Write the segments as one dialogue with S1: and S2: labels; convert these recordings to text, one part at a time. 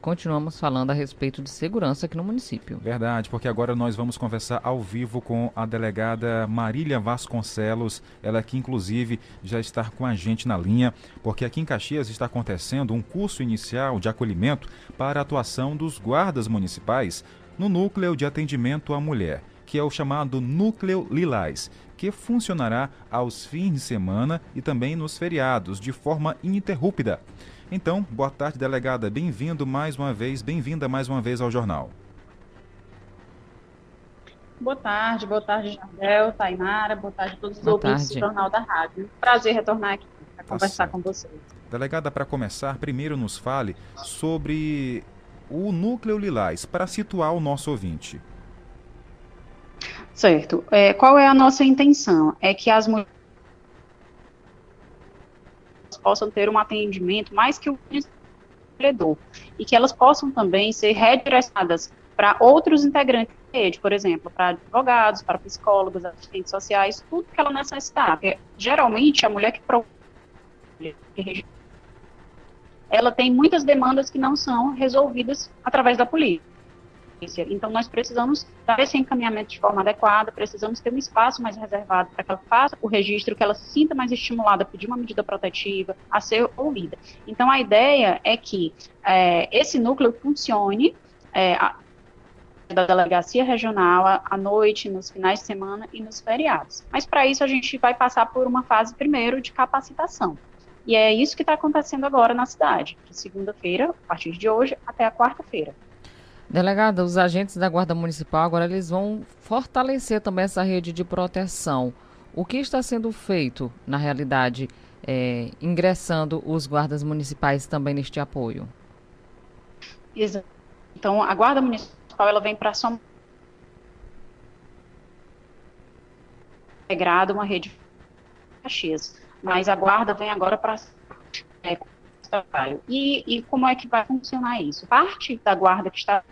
S1: continuamos falando a respeito de segurança aqui no município.
S2: Verdade, porque agora nós vamos conversar ao vivo com a delegada Marília Vasconcelos, ela que inclusive já está com a gente na linha, porque aqui em Caxias está acontecendo um curso inicial de acolhimento para a atuação dos guardas municipais no núcleo de atendimento à mulher, que é o chamado Núcleo Lilás, que funcionará aos fins de semana e também nos feriados, de forma ininterrupta. Então, boa tarde, delegada. Bem-vindo mais uma vez, bem-vinda mais uma vez ao jornal.
S3: Boa tarde, boa tarde, Jardel, Tainara, boa tarde a todos os boa ouvintes tarde. do Jornal da Rádio. Prazer retornar aqui para tá conversar certo. com vocês.
S2: Delegada, para começar, primeiro nos fale sobre o núcleo Lilás, para situar o nosso ouvinte.
S3: Certo. É, qual é a nossa intenção? É que as mulheres possam ter um atendimento mais que o empreendedor e que elas possam também ser redirecionadas para outros integrantes da rede, por exemplo, para advogados, para psicólogos, assistentes sociais, tudo que ela necessitar. Porque, geralmente, a mulher que procura ela tem muitas demandas que não são resolvidas através da polícia. Então, nós precisamos dar esse encaminhamento de forma adequada, precisamos ter um espaço mais reservado para que ela faça o registro, que ela se sinta mais estimulada a pedir uma medida protetiva, a ser ouvida. Então, a ideia é que é, esse núcleo funcione é, a, da delegacia regional à noite, nos finais de semana e nos feriados. Mas, para isso, a gente vai passar por uma fase, primeiro, de capacitação. E é isso que está acontecendo agora na cidade, de segunda-feira, a partir de hoje, até a quarta-feira.
S1: Delegada, os agentes da Guarda Municipal agora eles vão fortalecer também essa rede de proteção. O que está sendo feito, na realidade, é, ingressando os guardas municipais também neste apoio?
S3: Exato. Então, a Guarda Municipal ela vem para somar integrada uma rede de Caxias, mas a Guarda vem agora para é, e, e como é que vai funcionar isso? Parte da guarda que está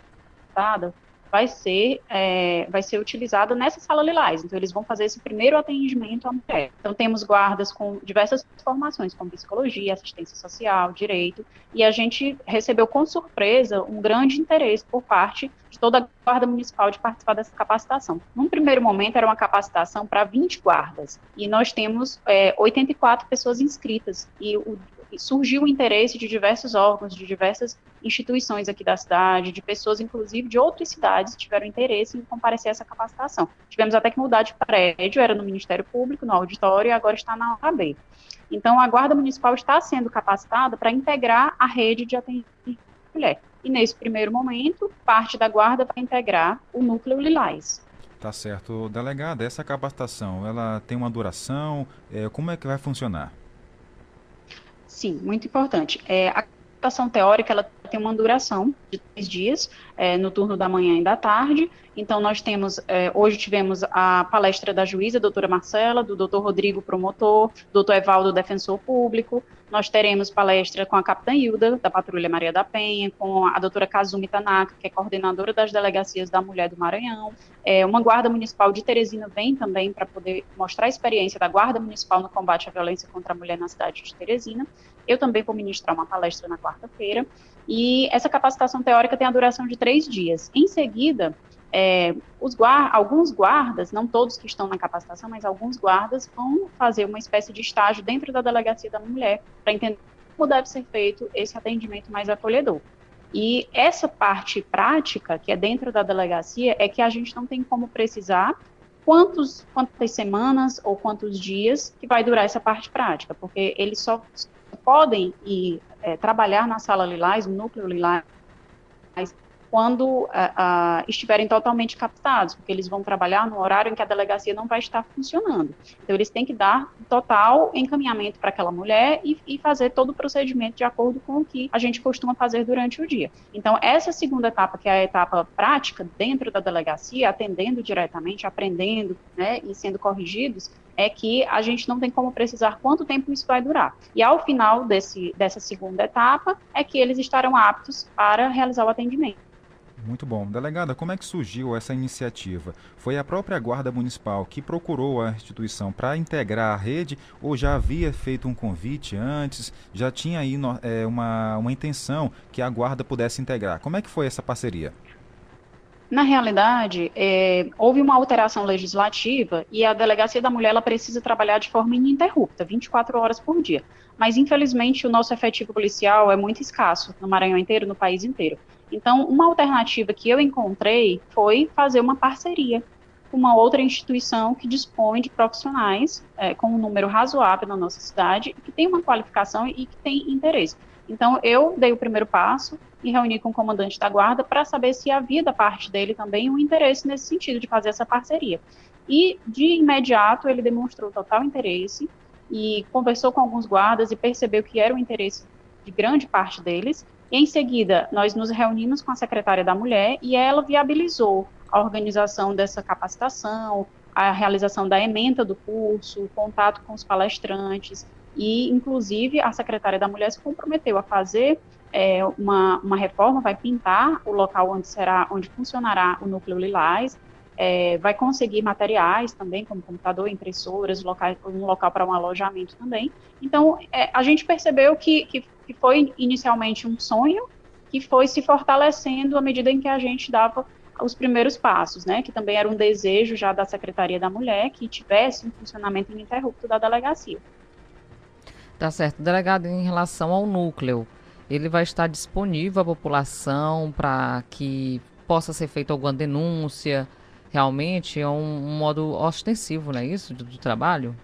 S3: vai ser, é, vai ser utilizada nessa sala lilás. Então, eles vão fazer esse primeiro atendimento à mulher. Então, temos guardas com diversas formações, como psicologia, assistência social, direito, e a gente recebeu com surpresa um grande interesse por parte de toda a Guarda Municipal de participar dessa capacitação. Num primeiro momento, era uma capacitação para 20 guardas, e nós temos é, 84 pessoas inscritas, e o, surgiu o interesse de diversos órgãos, de diversas instituições aqui da cidade, de pessoas, inclusive, de outras cidades, tiveram interesse em comparecer a essa capacitação. Tivemos até que mudar de prédio, era no Ministério Público, no auditório, e agora está na OAB. Então, a Guarda Municipal está sendo capacitada para integrar a rede de atendimento mulher. E, nesse primeiro momento, parte da Guarda vai integrar o núcleo Lilás.
S2: Tá certo. Delegada, essa capacitação, ela tem uma duração? É, como é que vai funcionar?
S3: Sim, muito importante. É, a captação teórica ela tem uma duração de três dias, é, no turno da manhã e da tarde. Então, nós temos, é, hoje tivemos a palestra da juíza, doutora Marcela, do doutor Rodrigo, promotor, doutor Evaldo, defensor público. Nós teremos palestra com a capitã Hilda, da Patrulha Maria da Penha, com a doutora Kazumi Tanaka, que é coordenadora das delegacias da Mulher do Maranhão. É, uma guarda municipal de Teresina vem também para poder mostrar a experiência da guarda municipal no combate à violência contra a mulher na cidade de Teresina. Eu também vou ministrar uma palestra na quarta-feira. E essa capacitação teórica tem a duração de três dias. Em seguida, é, alguns guardas, não todos que estão na capacitação, mas alguns guardas vão fazer uma espécie de estágio dentro da delegacia da mulher para entender como deve ser feito esse atendimento mais acolhedor. E essa parte prática, que é dentro da delegacia, é que a gente não tem como precisar quantos, quantas semanas ou quantos dias que vai durar essa parte prática, porque eles só podem ir é, trabalhar na sala Lilás, no núcleo Lilás, quando estiverem totalmente captados, porque eles vão trabalhar no horário em que a delegacia não vai estar funcionando. Então, eles têm que dar total encaminhamento para aquela mulher e, e, fazer todo o procedimento de acordo com o que a gente costuma fazer durante o dia. Então, essa segunda etapa, que é a etapa prática dentro da delegacia, atendendo diretamente, aprendendo né, e sendo corrigidos, é que a gente não tem como precisar quanto tempo isso vai durar. E ao final desse, dessa segunda etapa, é que eles estarão aptos para realizar o atendimento.
S2: Muito bom. Delegada, como é que surgiu essa iniciativa? Foi a própria Guarda Municipal que procurou a instituição para integrar a rede ou já havia feito um convite antes? Já tinha aí é, uma, uma intenção que a Guarda pudesse integrar? Como é que foi essa parceria?
S3: Na realidade, é, houve uma alteração legislativa e a Delegacia da Mulher ela precisa trabalhar de forma ininterrupta, 24 horas por dia. Mas, infelizmente, o nosso efetivo policial é muito escasso no Maranhão inteiro, no país inteiro. Então, uma alternativa que eu encontrei foi fazer uma parceria com uma outra instituição que dispõe de profissionais é, com um número razoável na nossa cidade, que tem uma qualificação e que tem interesse. Então, eu dei o primeiro passo e reuni com o comandante da guarda para saber se havia da parte dele também um interesse nesse sentido, de fazer essa parceria. E, de imediato, ele demonstrou total interesse e conversou com alguns guardas e percebeu que era o interesse de grande parte deles. Em seguida, nós nos reunimos com a secretária da Mulher e ela viabilizou a organização dessa capacitação, a realização da ementa do curso, o contato com os palestrantes, e, inclusive, a secretária da Mulher se comprometeu a fazer é, uma, uma reforma, vai pintar o local onde será, onde funcionará o núcleo Lilás, é, vai conseguir materiais também, como computador, impressoras, um local para um alojamento também. Então, é, a gente percebeu que, que, que, foi inicialmente um sonho, que foi se fortalecendo à medida em que a gente dava os primeiros passos, né, que também era um desejo já da Secretaria da Mulher que tivesse um funcionamento ininterrupto da delegacia.
S1: Tá certo. Delegado, em relação ao núcleo, ele vai estar disponível à população para que possa ser feita alguma denúncia. Realmente é um, um modo ostensivo, não é isso, do, do trabalho?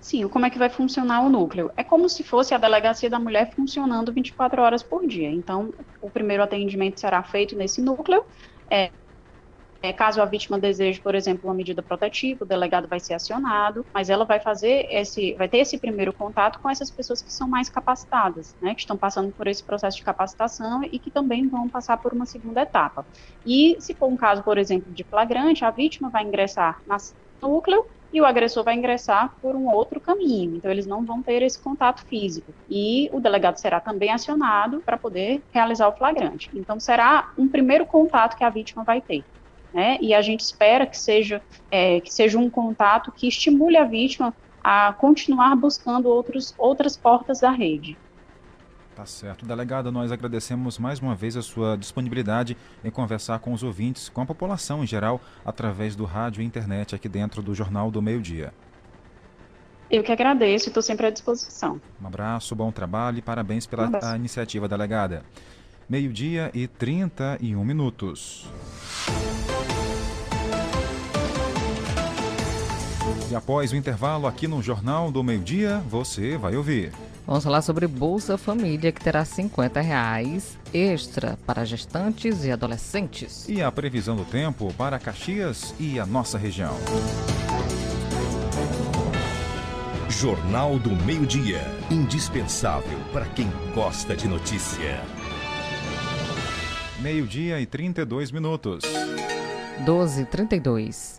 S3: Sim, como é que vai funcionar o núcleo? É como se fosse a delegacia da mulher funcionando 24 horas por dia. Então, o primeiro atendimento será feito nesse núcleo. É, é, caso a vítima deseje, por exemplo, uma medida protetiva, o delegado vai ser acionado, mas ela vai fazer esse, vai ter esse primeiro contato com essas pessoas que são mais capacitadas, né, que estão passando por esse processo de capacitação e que também vão passar por uma segunda etapa. E se for um caso, por exemplo, de flagrante, a vítima vai ingressar no núcleo e o agressor vai ingressar por um outro caminho. Então, eles não vão ter esse contato físico. E o delegado será também acionado para poder realizar o flagrante. Então, será um primeiro contato que a vítima vai ter né? E a gente espera que seja, é, que seja um contato que estimule a vítima a continuar buscando outros, outras portas da rede.
S2: Tá certo. Delegada, nós agradecemos mais uma vez a sua disponibilidade em conversar com os ouvintes, com a população em geral, através do rádio e internet aqui dentro do Jornal do Meio Dia.
S3: Eu que agradeço e estou sempre à disposição.
S2: Um abraço, bom trabalho e parabéns pela um iniciativa, delegada. Meio-dia e 31 minutos. E após o intervalo aqui no Jornal do Meio Dia, você vai ouvir.
S1: Vamos falar sobre Bolsa Família, que terá 50 reais extra para gestantes e adolescentes.
S2: E a previsão do tempo para Caxias e a nossa região.
S4: Jornal do Meio Dia. Indispensável para quem gosta de notícia.
S2: Meio-dia e 32 minutos.
S1: 12 32